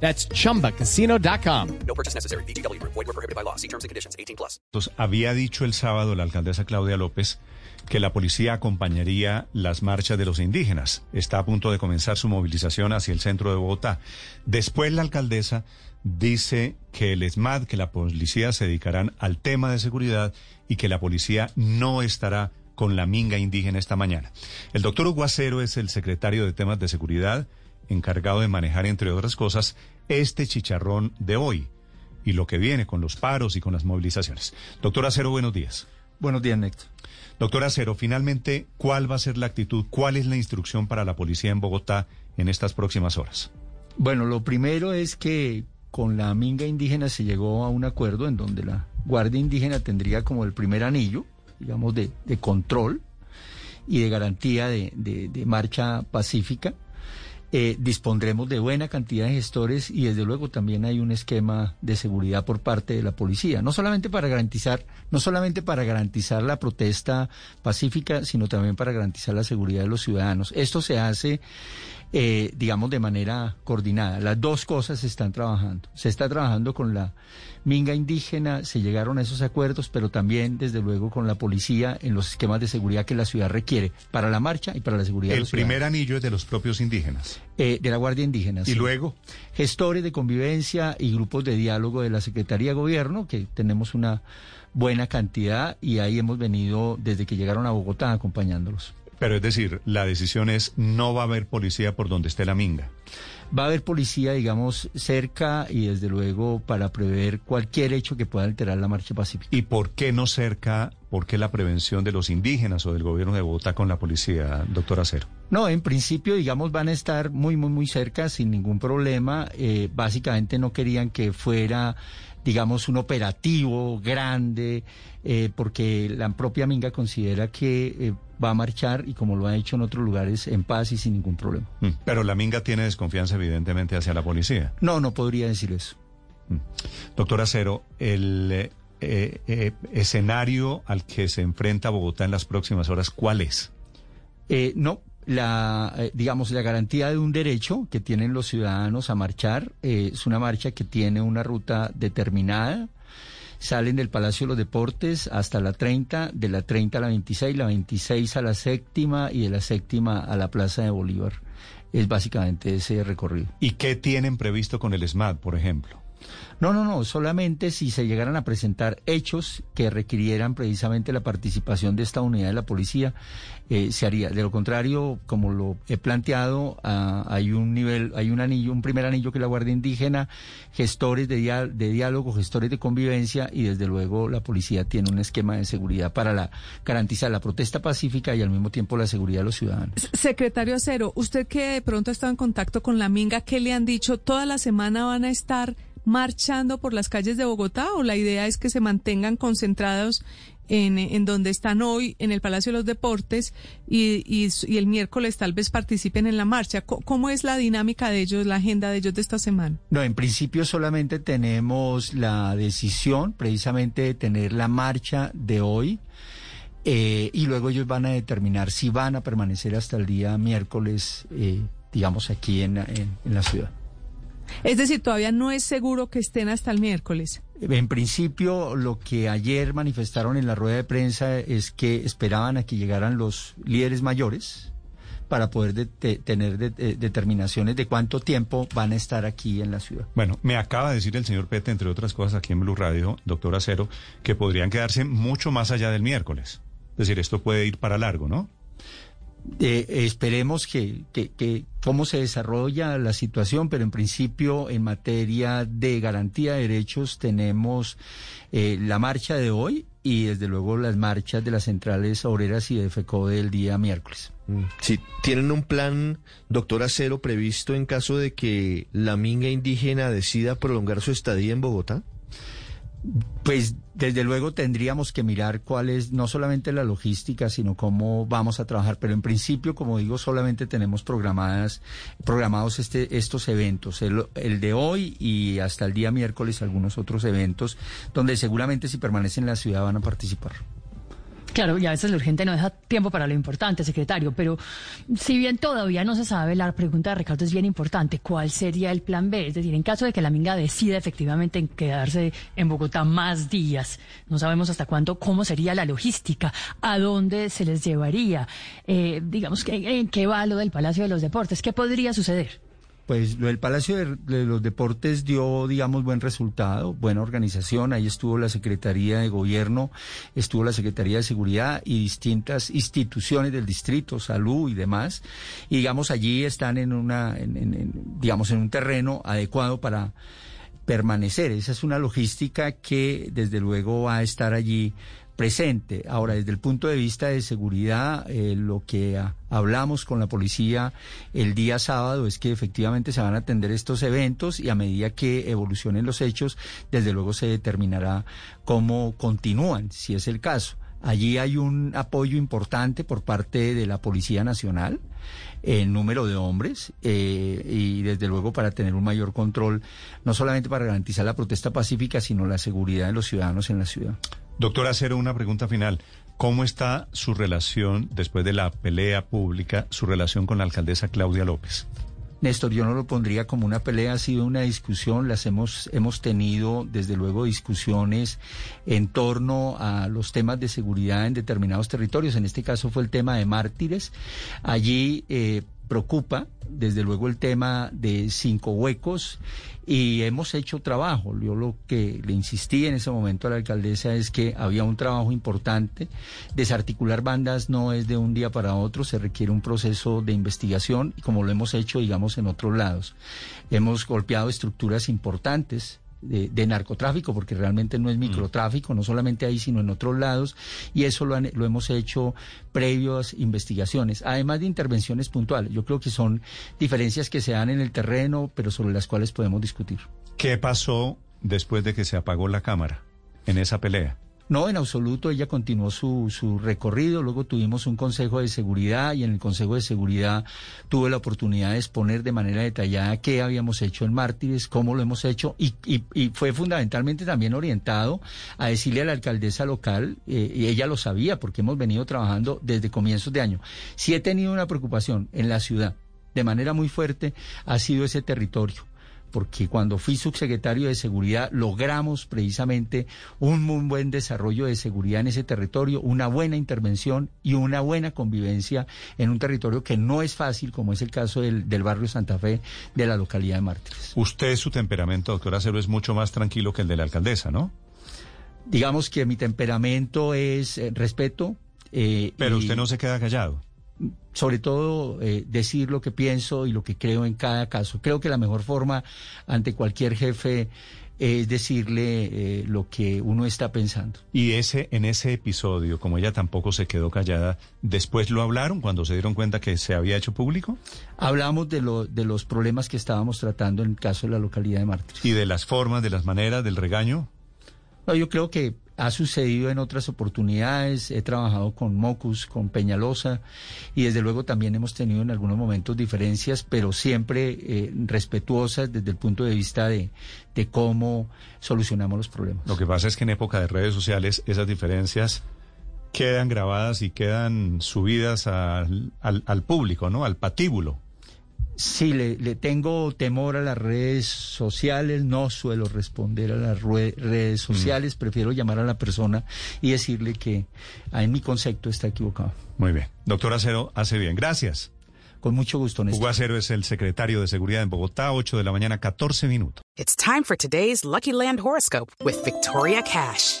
That's chumbacasino.com. No purchase necessary. BGW. Void were prohibited by law. See terms and conditions. 18 plus. Entonces, había dicho el sábado la alcaldesa Claudia López que la policía acompañaría las marchas de los indígenas. Está a punto de comenzar su movilización hacia el centro de Bogotá. Después la alcaldesa dice que el ESMAD, que la policía se dedicarán al tema de seguridad y que la policía no estará con la minga indígena esta mañana. El doctor Uguacero es el secretario de temas de seguridad encargado de manejar, entre otras cosas, este chicharrón de hoy y lo que viene con los paros y con las movilizaciones. Doctor Acero, buenos días. Buenos días, Néstor. Doctor Acero, finalmente, ¿cuál va a ser la actitud? ¿Cuál es la instrucción para la policía en Bogotá en estas próximas horas? Bueno, lo primero es que con la minga indígena se llegó a un acuerdo en donde la Guardia Indígena tendría como el primer anillo, digamos, de, de control y de garantía de, de, de marcha pacífica. Eh, dispondremos de buena cantidad de gestores y desde luego también hay un esquema de seguridad por parte de la policía, no solamente para garantizar, no solamente para garantizar la protesta pacífica, sino también para garantizar la seguridad de los ciudadanos. Esto se hace eh, digamos, de manera coordinada. Las dos cosas se están trabajando. Se está trabajando con la minga indígena, se llegaron a esos acuerdos, pero también, desde luego, con la policía en los esquemas de seguridad que la ciudad requiere para la marcha y para la seguridad de El los primer ciudadanos. anillo es de los propios indígenas. Eh, de la Guardia Indígena. ¿Y sí. luego? Gestores de convivencia y grupos de diálogo de la Secretaría de Gobierno, que tenemos una buena cantidad y ahí hemos venido desde que llegaron a Bogotá acompañándolos. Pero es decir, la decisión es no va a haber policía por donde esté la minga. Va a haber policía, digamos, cerca y desde luego para prever cualquier hecho que pueda alterar la marcha pacífica. ¿Y por qué no cerca, por qué la prevención de los indígenas o del gobierno de Bogotá con la policía, doctor Acero? No, en principio, digamos, van a estar muy, muy, muy cerca sin ningún problema. Eh, básicamente no querían que fuera, digamos, un operativo grande, eh, porque la propia Minga considera que eh, va a marchar y como lo ha hecho en otros lugares, en paz y sin ningún problema. Mm. Pero la minga tiene desconfianza evidentemente hacia la policía. No, no podría decir eso. Doctor Acero, el eh, escenario al que se enfrenta Bogotá en las próximas horas, ¿cuál es? Eh, no, la, eh, digamos, la garantía de un derecho que tienen los ciudadanos a marchar eh, es una marcha que tiene una ruta determinada. Salen del Palacio de los Deportes hasta la 30, de la 30 a la 26, la 26 a la séptima y de la séptima a la Plaza de Bolívar. Es básicamente ese recorrido. ¿Y qué tienen previsto con el SMAD, por ejemplo? No, no, no, solamente si se llegaran a presentar hechos que requirieran precisamente la participación de esta unidad de la policía, eh, se haría. De lo contrario, como lo he planteado, ah, hay un nivel, hay un anillo, un primer anillo que la Guardia Indígena, gestores de, de diálogo, gestores de convivencia y desde luego la policía tiene un esquema de seguridad para la, garantizar la protesta pacífica y al mismo tiempo la seguridad de los ciudadanos. Secretario Acero, usted que de pronto ha estado en contacto con la Minga, ¿qué le han dicho? ¿Toda la semana van a estar marchando por las calles de Bogotá o la idea es que se mantengan concentrados en, en donde están hoy, en el Palacio de los Deportes, y, y- el miércoles tal vez participen en la marcha? ¿Cómo es la dinámica de ellos, la agenda de ellos de esta semana? No, en principio solamente tenemos la decisión precisamente de tener la marcha de hoy eh, y luego ellos van a determinar si van a permanecer hasta el día miércoles, eh, digamos, aquí en- en la ciudad. Es decir, todavía no es seguro que estén hasta el miércoles. En principio, lo que ayer manifestaron en la rueda de prensa es que esperaban a que llegaran los líderes mayores para poder de- de- tener de- de- determinaciones de cuánto tiempo van a estar aquí en la ciudad. Bueno, me acaba de decir el señor Pete, entre otras cosas, aquí en Blue Radio, doctor Acero, que podrían quedarse mucho más allá del miércoles. Es decir, esto puede ir para largo, ¿no? Eh, esperemos que, que, que cómo se desarrolla la situación, pero en principio en materia de garantía de derechos tenemos eh, la marcha de hoy y desde luego las marchas de las centrales obreras y de FECO del día miércoles. Si tienen un plan, doctor Acero, previsto en caso de que la minga indígena decida prolongar su estadía en Bogotá. Pues desde luego tendríamos que mirar cuál es no solamente la logística, sino cómo vamos a trabajar. Pero en principio, como digo, solamente tenemos programadas, programados este, estos eventos, el, el de hoy y hasta el día miércoles algunos otros eventos, donde seguramente si permanecen en la ciudad van a participar. Claro, y a veces lo urgente no deja tiempo para lo importante, secretario, pero si bien todavía no se sabe, la pregunta de Ricardo es bien importante. ¿Cuál sería el plan B? Es decir, en caso de que la Minga decida efectivamente en quedarse en Bogotá más días, no sabemos hasta cuándo, ¿cómo sería la logística? ¿A dónde se les llevaría? Eh, digamos, ¿en qué va lo del Palacio de los Deportes? ¿Qué podría suceder? Pues el Palacio de, los Deportes dio, digamos, buen resultado, buena organización. Ahí estuvo la Secretaría de Gobierno, estuvo la Secretaría de Seguridad y distintas instituciones del distrito, salud y demás. Y digamos, allí están en una, digamos, en un terreno adecuado para permanecer. Esa es una logística que desde luego va a estar allí presente. Ahora, desde el punto de vista de seguridad, eh, lo que a, hablamos con la policía el día sábado es que efectivamente se van a atender estos eventos y a medida que evolucionen los hechos, desde luego se determinará cómo continúan, si es el caso. Allí hay un apoyo importante por parte de la Policía Nacional en número de hombres eh, y desde luego para tener un mayor control, no solamente para garantizar la protesta pacífica, sino la seguridad de los ciudadanos en la ciudad. Doctor Acero, una pregunta final. ¿Cómo está su relación, después de la pelea pública, su relación con la alcaldesa Claudia López? Néstor, yo no lo pondría como una pelea, ha sido una discusión, las hemos, hemos tenido desde luego discusiones en torno a los temas de seguridad en determinados territorios, en este caso fue el tema de mártires, allí eh, preocupa desde luego el tema de cinco huecos y hemos hecho trabajo. Yo lo que le insistí en ese momento a la alcaldesa es que había un trabajo importante. Desarticular bandas no es de un día para otro, se requiere un proceso de investigación, como lo hemos hecho, digamos, en otros lados. Hemos golpeado estructuras importantes de, de, narcotráfico, porque realmente no es microtráfico, no solamente ahí, sino en otros lados, y eso lo, han, lo hemos hecho previos investigaciones, además de intervenciones puntuales. Yo creo que son diferencias que se dan en el terreno, pero sobre las cuales podemos discutir. ¿Qué pasó después de que se apagó la cámara en esa pelea? No, en absoluto, ella continuó su, su recorrido, luego tuvimos un Consejo de Seguridad y en el Consejo de Seguridad tuve la oportunidad de exponer de manera detallada qué habíamos hecho en Mártires, cómo lo hemos hecho y, y, fue fundamentalmente también orientado a decirle a la alcaldesa local, eh, y ella lo sabía porque hemos venido trabajando desde comienzos de año, si he tenido una preocupación en la ciudad de manera muy fuerte, ha sido ese territorio porque cuando fui subsecretario de Seguridad logramos precisamente un muy buen desarrollo de seguridad en ese territorio, una buena intervención y una buena convivencia en un territorio que no es fácil, como es el caso del, del barrio Santa Fe de la localidad de Mártires. Usted, su temperamento, doctor Acero, es mucho más tranquilo que el de la alcaldesa, ¿no? Digamos que mi temperamento es eh, respeto. Eh, Pero y... usted no se queda callado sobre todo eh, decir lo que pienso y lo que creo en cada caso. Creo que la mejor forma ante cualquier jefe es decirle eh, lo que uno está pensando. Y ese en ese episodio, como ella tampoco se quedó callada, después lo hablaron cuando se dieron cuenta que se había hecho público. Hablamos de lo, de los problemas que estábamos tratando en el caso de la localidad de Mártires. Y de las formas, de las maneras, del regaño. No, yo creo que ha sucedido en otras oportunidades, he trabajado con Mocus, con Peñalosa y desde luego también hemos tenido en algunos momentos diferencias, pero siempre eh, respetuosas desde el punto de vista de, de, cómo solucionamos los problemas. Lo que pasa es que en época de redes sociales esas diferencias quedan grabadas y quedan subidas al, al, al público, ¿no? Al patíbulo. Sí, le, le, tengo temor a las redes sociales, no suelo responder a las redes sociales, mm. prefiero llamar a la persona y decirle que en mi concepto está equivocado. Muy bien. Doctor Acero, hace bien. Gracias. Con mucho gusto, Néstor. Hugo Acero es el secretario de Seguridad en Bogotá, 8 de la mañana, 14 minutos. It's time for today's Lucky Land Horoscope with Victoria Cash.